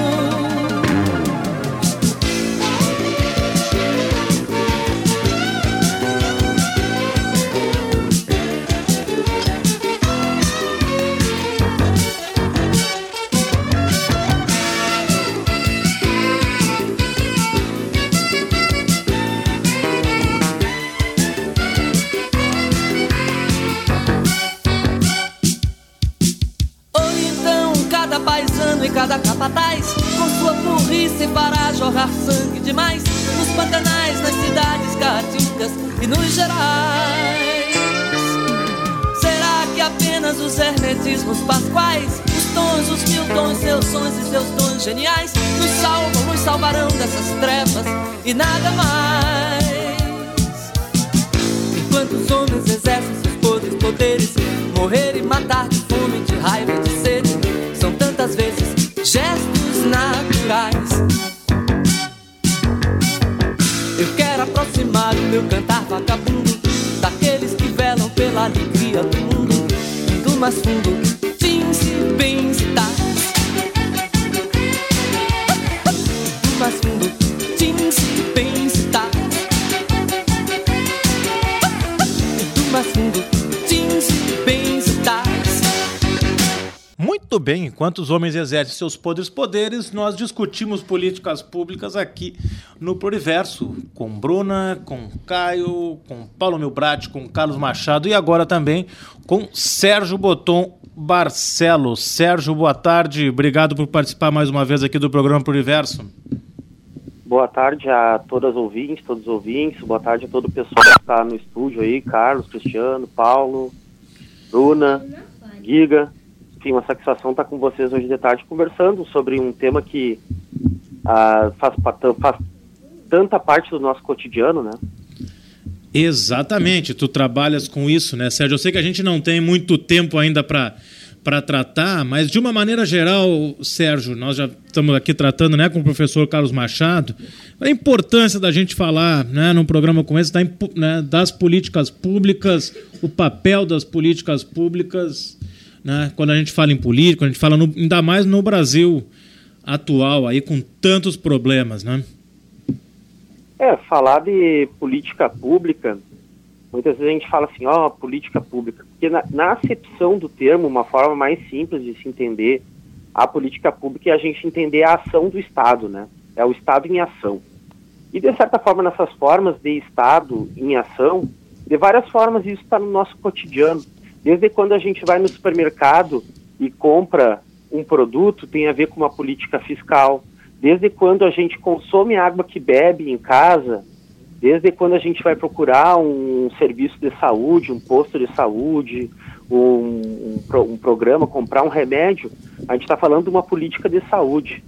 Hermetismos pasquais Os tons, os mil tons, seus sons e seus dons geniais Nos salvam, nos salvarão dessas trevas e nada mais. Enquanto os homens exercem seus podres poderes Morrer e matar de fome, de raiva e de sede São tantas vezes gestos naturais. Eu quero aproximar o meu cantar vagabundo Daqueles que velam pela alegria do mundo Do mais fundo, do mais fundo, jeans bens e tais. Muito bem, enquanto os homens exercem seus podres poderes, nós discutimos políticas públicas aqui no Pluriverso, com Bruna, com Caio, com Paulo Milbrat, com Carlos Machado e agora também com Sérgio Boton Barcelos. Sérgio, boa tarde, obrigado por participar mais uma vez aqui do programa Pluriverso. Boa tarde a todas as ouvintes, todos os ouvintes. Boa tarde a todo o pessoal que está no estúdio aí, Carlos, Cristiano, Paulo, Bruna, Giga. Enfim, uma satisfação estar com vocês hoje de tarde conversando sobre um tema que ah, faz, faz tanta parte do nosso cotidiano, né? Exatamente, tu trabalhas com isso, né, Sérgio? Eu sei que a gente não tem muito tempo ainda para para tratar, mas de uma maneira geral, Sérgio, nós já estamos aqui tratando, né, com o professor Carlos Machado, a importância da gente falar, né, num programa como esse, da, né, das políticas públicas, o papel das políticas públicas, né, quando a gente fala em política, quando a gente fala no- ainda mais no Brasil atual aí com tantos problemas, né? É, falar de política pública, muitas vezes a gente fala assim, ó, política pública, porque na, na acepção do termo, uma forma mais simples de se entender a política pública é a gente entender a ação do Estado, né? É o Estado em ação. E, de certa forma, nessas formas de Estado em ação, de várias formas isso está no nosso cotidiano. Desde quando a gente vai no supermercado e compra um produto, tem a ver com uma política fiscal. Desde quando a gente consome água que bebe em casa, desde quando a gente vai procurar um serviço de saúde, um posto de saúde, um, um, um programa, comprar um remédio, a gente está falando de uma política de saúde.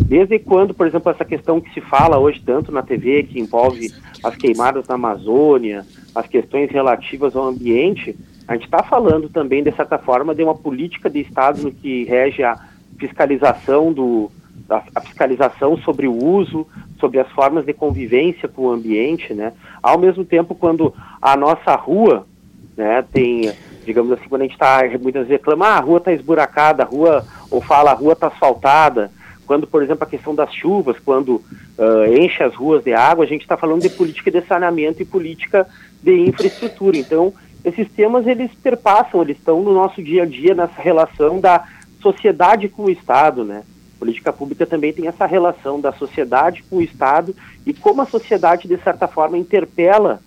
Desde quando, por exemplo, essa questão que se fala hoje tanto na TV, que envolve as queimadas na Amazônia, as questões relativas ao ambiente, a gente está falando também, de certa forma, de uma política de Estado no que rege a fiscalização do a, a fiscalização sobre o uso, sobre as formas de convivência com o ambiente, né? Ao mesmo tempo, quando a nossa rua, né, tem, digamos assim, quando a gente está muitas vezes reclama, ah, a rua está esburacada, a rua ou fala a rua está asfaltada, quando, por exemplo, a questão das chuvas, quando uh, enche as ruas de água, a gente está falando de política de saneamento e política de infraestrutura. Então, esses temas, eles perpassam, eles estão no nosso dia a dia, nessa relação da sociedade com o Estado, né? Política pública também tem essa relação da sociedade com o Estado e como a sociedade, de certa forma, interpela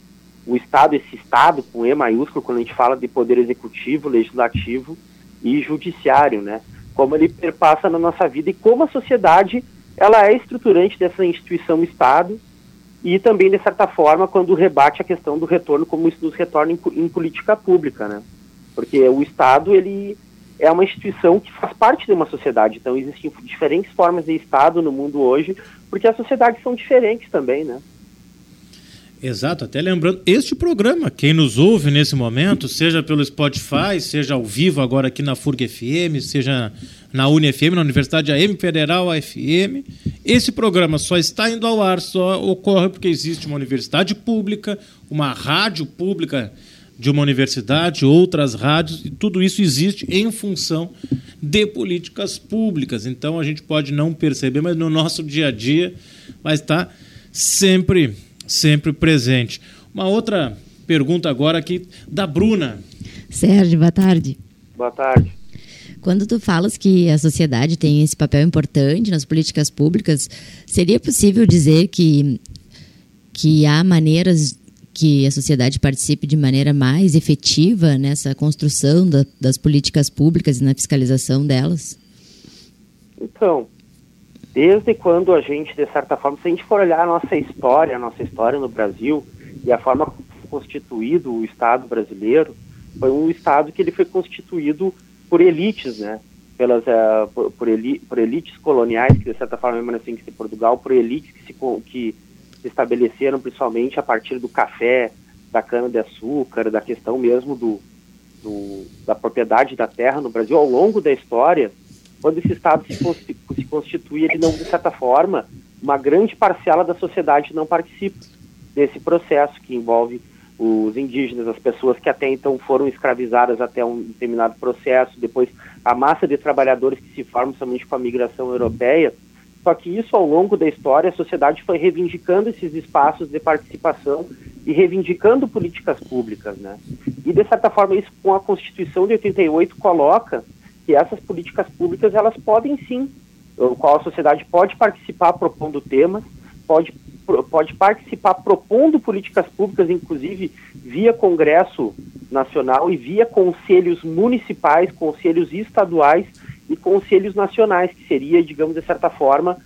o Estado, esse Estado com E maiúsculo, quando a gente fala de poder executivo, legislativo e judiciário, né? como ele perpassa na nossa vida e como a sociedade ela é estruturante dessa instituição Estado e também, de certa forma, quando rebate a questão do retorno, como isso nos retorna em, em política pública, né? Porque o Estado, ele é uma instituição que faz parte de uma sociedade, então existem diferentes formas de Estado no mundo hoje, porque as sociedades são diferentes também, né? Exato, até lembrando, este programa, quem nos ouve nesse momento, seja pelo Spotify, seja ao vivo agora aqui na FURG FM, seja na UniFM, na Universidade AM Federal FM, esse programa só está indo ao ar, só ocorre porque existe uma universidade pública, uma rádio pública de uma universidade, outras rádios, e tudo isso existe em função de políticas públicas. Então a gente pode não perceber, mas no nosso dia a dia vai estar sempre sempre presente. Uma outra pergunta agora aqui da Bruna. Sérgio, boa tarde. Boa tarde. Quando tu falas que a sociedade tem esse papel importante nas políticas públicas, seria possível dizer que, que há maneiras que a sociedade participe de maneira mais efetiva nessa construção da, das políticas públicas e na fiscalização delas? Então, desde quando a gente, de certa forma, se a gente for olhar a nossa história, a nossa história no Brasil e a forma constituído o Estado brasileiro, foi um Estado que ele foi constituído por elites, né? Pelas, uh, por, por, eli, por, elites coloniais, que de certa forma permanecem em Portugal, por elites que se, que se estabeleceram principalmente a partir do café, da cana-de-açúcar, da questão mesmo do, do, da propriedade da terra no Brasil. Ao longo da história, quando esse Estado se, se constitui, ele não, de certa forma, uma grande parcela da sociedade não participa desse processo que envolve os indígenas, as pessoas que até então foram escravizadas até um determinado processo, depois a massa de trabalhadores que se formam somente com a migração europeia. Só que isso, ao longo da história, a sociedade foi reivindicando esses espaços de participação e reivindicando políticas públicas, né? E, de certa forma, isso com a Constituição de 88 coloca que essas políticas públicas elas podem sim, o qual a sociedade pode participar propondo temas, pode, pode participar propondo políticas públicas, inclusive via Congresso Nacional e via conselhos municipais, conselhos estaduais e conselhos nacionais, que seria, digamos, de certa forma,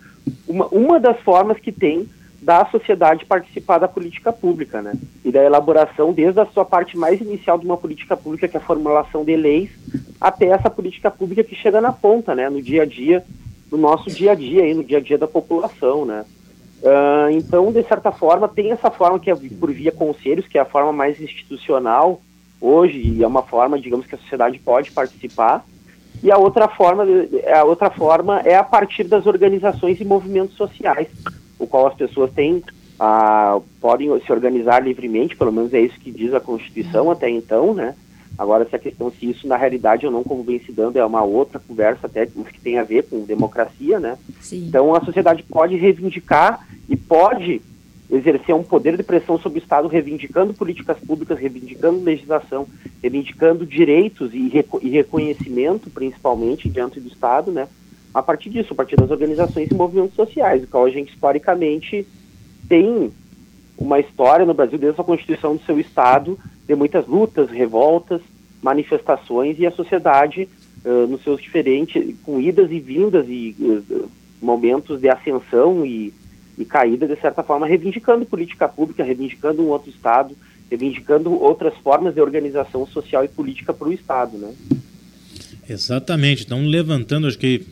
uma, uma das formas que tem da sociedade participar da política pública, né? E da elaboração, desde a sua parte mais inicial de uma política pública, que é a formulação de leis, até essa política pública que chega na ponta, né? No dia a dia, no nosso dia a dia, aí, no dia a dia da população, né? Uh, então, de certa forma, tem essa forma que é por via conselhos, que é a forma mais institucional hoje, e é uma forma, digamos, que a sociedade pode participar. E a outra forma, a outra forma é a partir das organizações e movimentos sociais, o qual as pessoas têm ah, podem se organizar livremente, pelo menos é isso que diz a Constituição até então, né? Agora, se a questão se isso na realidade ou não, como vem se dando, é uma outra conversa até que tem a ver com democracia, né? Sim. Então, a sociedade pode reivindicar e pode exercer um poder de pressão sobre o Estado, reivindicando políticas públicas, reivindicando legislação, reivindicando direitos e, reco e reconhecimento, principalmente, diante do Estado, né? a partir disso, a partir das organizações e movimentos sociais, o qual a gente historicamente tem uma história no Brasil, desde a constituição do seu Estado, de muitas lutas, revoltas manifestações e a sociedade uh, nos seus diferentes, com idas e vindas e uh, momentos de ascensão e, e caída, de certa forma, reivindicando política pública, reivindicando um outro Estado, reivindicando outras formas de organização social e política para o Estado, né? Exatamente. Então, levantando, acho que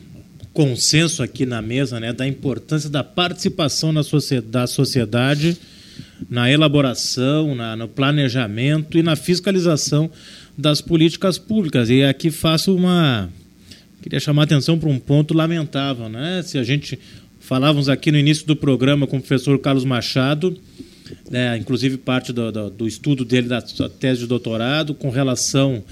consenso aqui na mesa, né, da importância da participação na sociedade, da sociedade na elaboração, na, no planejamento e na fiscalização das políticas públicas. E aqui faço uma. Queria chamar a atenção para um ponto lamentável. Né? Se a gente. Falávamos aqui no início do programa com o professor Carlos Machado, né, inclusive parte do, do, do, estudo dele da tese de doutorado, com relação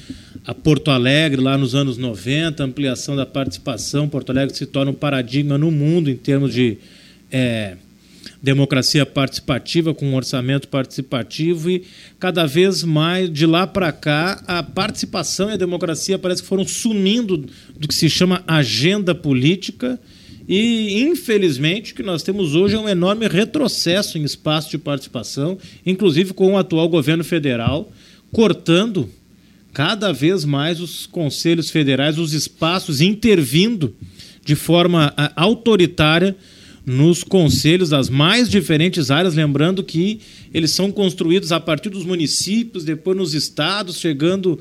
a Porto Alegre, lá nos anos 90, ampliação da participação. Porto Alegre se torna um paradigma no mundo em termos de. É, democracia participativa, com um orçamento participativo e cada vez mais de lá para cá a participação e a democracia parece que foram sumindo do que se chama agenda política e infelizmente o que nós temos hoje é um enorme retrocesso em espaço de participação, inclusive com o atual governo federal cortando cada vez mais os conselhos federais, os espaços intervindo de forma ah, autoritária nos conselhos das mais diferentes áreas, lembrando que eles são construídos a partir dos municípios, depois nos estados, chegando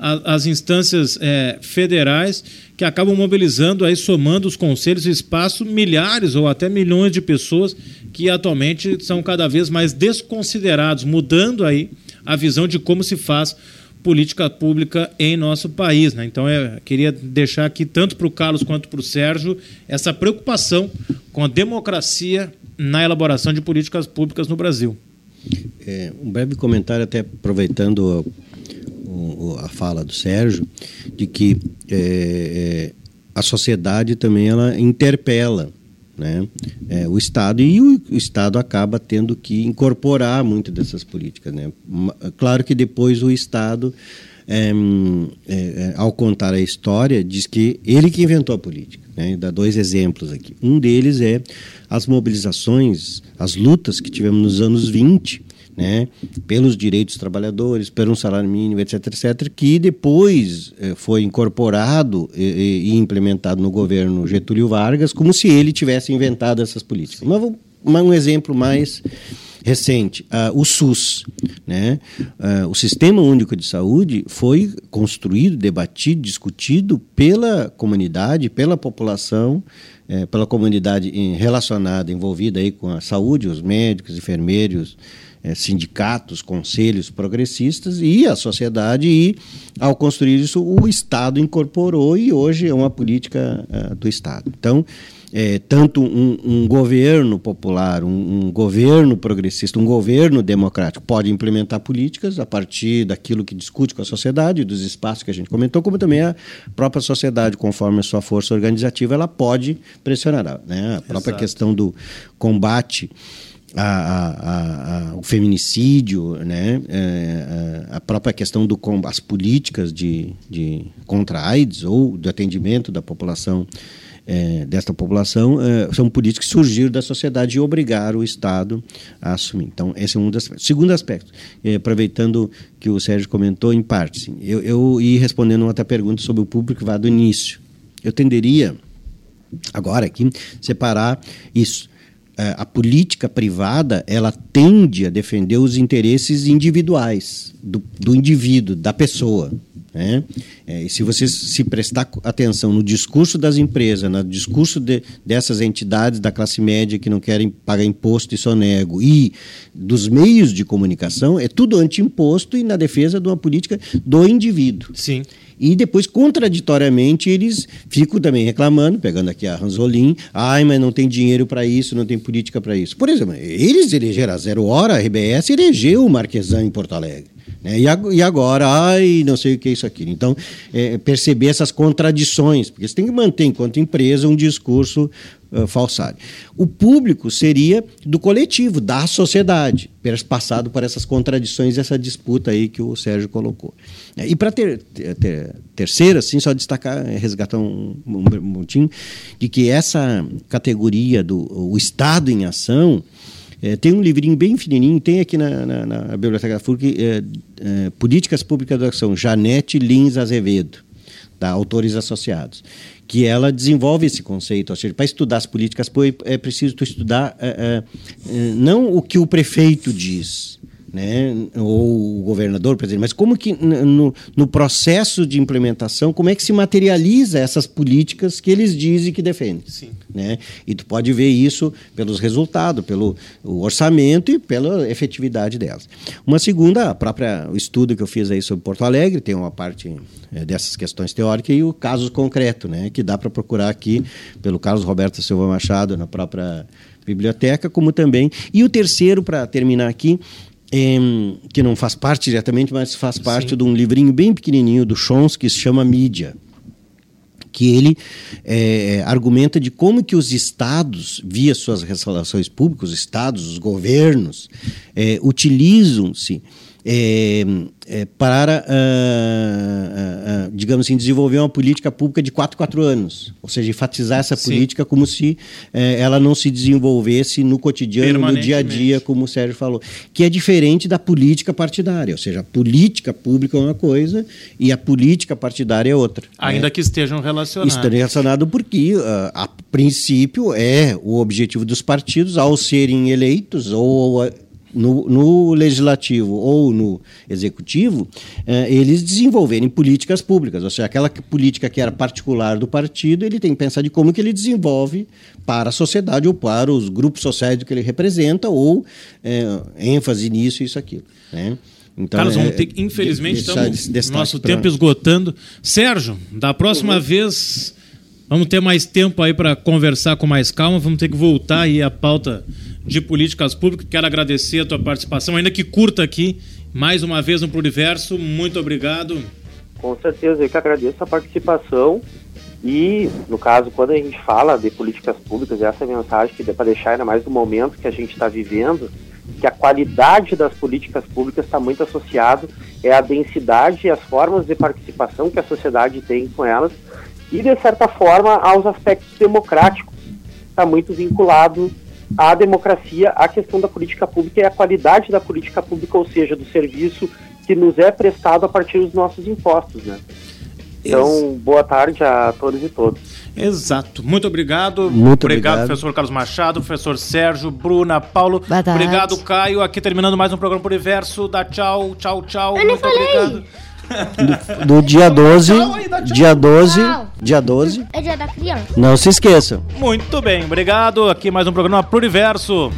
às instâncias é, federais, que acabam mobilizando, aí somando os conselhos e espaço, milhares ou até milhões de pessoas que atualmente são cada vez mais desconsiderados, mudando aí a visão de como se faz política pública em nosso país. Né? Então, eu queria deixar aqui, tanto para o Carlos quanto para o Sérgio, essa preocupação com a democracia na elaboração de políticas públicas no Brasil. É, um breve comentário, até aproveitando a, fala do Sérgio, de que é, é, a sociedade também ela interpela né? É, o Estado e o, o, Estado acaba tendo que incorporar muito dessas políticas, né? Claro que depois o Estado, é, é, é, ao contar a história, diz que ele que inventou a política. Né? Dá dois exemplos aqui. Um deles é as mobilizações, as lutas que tivemos nos anos 20, né, pelos direitos dos trabalhadores, pelo salário mínimo, etc., etc., que depois eh, foi incorporado e, e, implementado no governo Getúlio Vargas, como se ele tivesse inventado essas políticas. Mas, mas um exemplo mais recente, uh, o SUS, né? Uh, o Sistema Único de Saúde foi construído, debatido, discutido pela comunidade, pela população, eh, pela comunidade relacionada, envolvida aí com a saúde, os médicos, enfermeiros, é, sindicatos, conselhos progressistas e a sociedade, e ao construir isso, o Estado incorporou e hoje é uma política uh, do Estado. Então, é, tanto um, um, governo popular, um, um, governo progressista, um governo democrático pode implementar políticas a partir daquilo que discute com a sociedade, dos espaços que a gente comentou, como também a própria sociedade, conforme a sua força organizativa, ela pode pressionar. Né? A própria Exato. questão do combate a, a, o feminicídio, né? É, a própria questão do as políticas de, de contra a AIDS ou do atendimento da população é, desta população é, são políticas que surgiram da sociedade e obrigaram o Estado a assumir. Então, esse é um dos aspectos. Segundo aspecto, é, aproveitando que o Sérgio comentou em parte, sim, eu, eu ia respondendo outra pergunta sobre o público vá do início. Eu tenderia agora aqui separar isso é, a política privada ela tende a defender os interesses individuais do, do indivíduo, da pessoa. Né? É, e se você se prestar atenção no discurso das empresas, no discurso de, dessas entidades da classe média que não querem pagar imposto e sonego, e dos meios de comunicação, é tudo anti-imposto e na defesa de uma política do indivíduo. Sim. E depois, contraditoriamente, eles ficam também reclamando, pegando aqui a Ranzolin, ai, mas não tem dinheiro para isso, não tem política para isso. Por exemplo, eles elegeram a zero hora, a RBS elegeu o Marquesan em Porto Alegre. Né? E agora, ai, não sei o que é isso aqui. Então, é, perceber essas contradições, porque você tem que manter, enquanto empresa, um discurso uh, falsário. O público seria do coletivo, da sociedade, passado por essas contradições, essa disputa aí que o Sérgio colocou. É, e para ter, ter, terceira, assim, só destacar, resgatar um, um pontinho, de que essa categoria do o Estado em ação É, tem um livrinho bem fininho, tem aqui na, na, na Biblioteca da FURC, é, é, Políticas Públicas da Educação, Janete Lins Azevedo, da Autores Associados, que ela desenvolve esse conceito. Ou seja, para estudar as políticas públicas é preciso tu estudar é, é, é, não o que o prefeito diz, né, ou o governador, presidente, mas como que no, no, processo de implementação, como é que se materializa essas políticas que eles dizem que defendem. Sim. Né? E tu pode ver isso pelos resultados, pelo orçamento e pela efetividade delas. Uma segunda, a própria o estudo que eu fiz aí sobre Porto Alegre, tem uma parte é, dessas questões teóricas e o caso concreto, né, que dá para procurar aqui pelo Carlos Roberto Silva Machado na própria biblioteca, como também. E o terceiro, para terminar aqui, que não faz parte diretamente, mas faz parte Sim. de um livrinho bem pequenininho do Chomsky que se chama Mídia que ele é, argumenta de como que os estados, via suas relações públicas, os estados, os governos, é, utilizam-se é, é, para, uh, uh, uh, digamos assim, desenvolver uma política pública de 4 4 anos. Ou seja, enfatizar essa Sim. política como se eh, ela não se desenvolvesse no cotidiano, no dia a dia, como o Sérgio falou. Que é diferente da política partidária. Ou seja, a política pública é uma coisa e a política partidária é outra. Ainda né? que estejam relacionados. Estão relacionados porque, a princípio, é o objetivo dos partidos, ao serem eleitos ou no, no, legislativo ou no executivo, eh, eles desenvolverem políticas públicas. Ou seja, aquela política que era particular do partido, ele tem que pensar de como que ele desenvolve para a sociedade ou para os grupos sociais que ele representa, ou eh, ênfase nisso, isso, aquilo. Né? Então, Carlos, vamos é, ter, infelizmente, estamos nosso pra... tempo esgotando. Sérgio, da próxima uhum. vez, vamos ter mais tempo aí para conversar com mais calma, vamos ter que voltar aí a pauta de Políticas Públicas. Quero agradecer a tua participação, ainda que curta aqui, mais uma vez no Pluriverso. Muito obrigado. Com certeza, eu que agradeço a participação. E, no caso, quando a gente fala de políticas públicas, essa é a mensagem que dá para deixar, ainda mais no momento que a gente está vivendo, que a qualidade das políticas públicas está muito associado é a densidade e as formas de participação que a sociedade tem com elas e, de certa forma, aos aspectos democráticos. Está muito vinculado a democracia, a questão da política pública e a qualidade da política pública, ou seja, do serviço que nos é prestado a partir dos nossos impostos, né? Então, boa tarde a todos e todas. Exato. Muito obrigado. Muito obrigado, obrigado, professor Carlos Machado, professor Sérgio, Bruna, Paulo. Boa tarde. Obrigado, Caio. Aqui terminando mais um programa por Universo. Dá tchau, tchau, tchau. Eu Muito obrigado. Do, do dia 12, dia 12, dia 12. É dia da criança. Não se esqueçam. Muito bem, obrigado. Aqui mais um programa Pluriverso.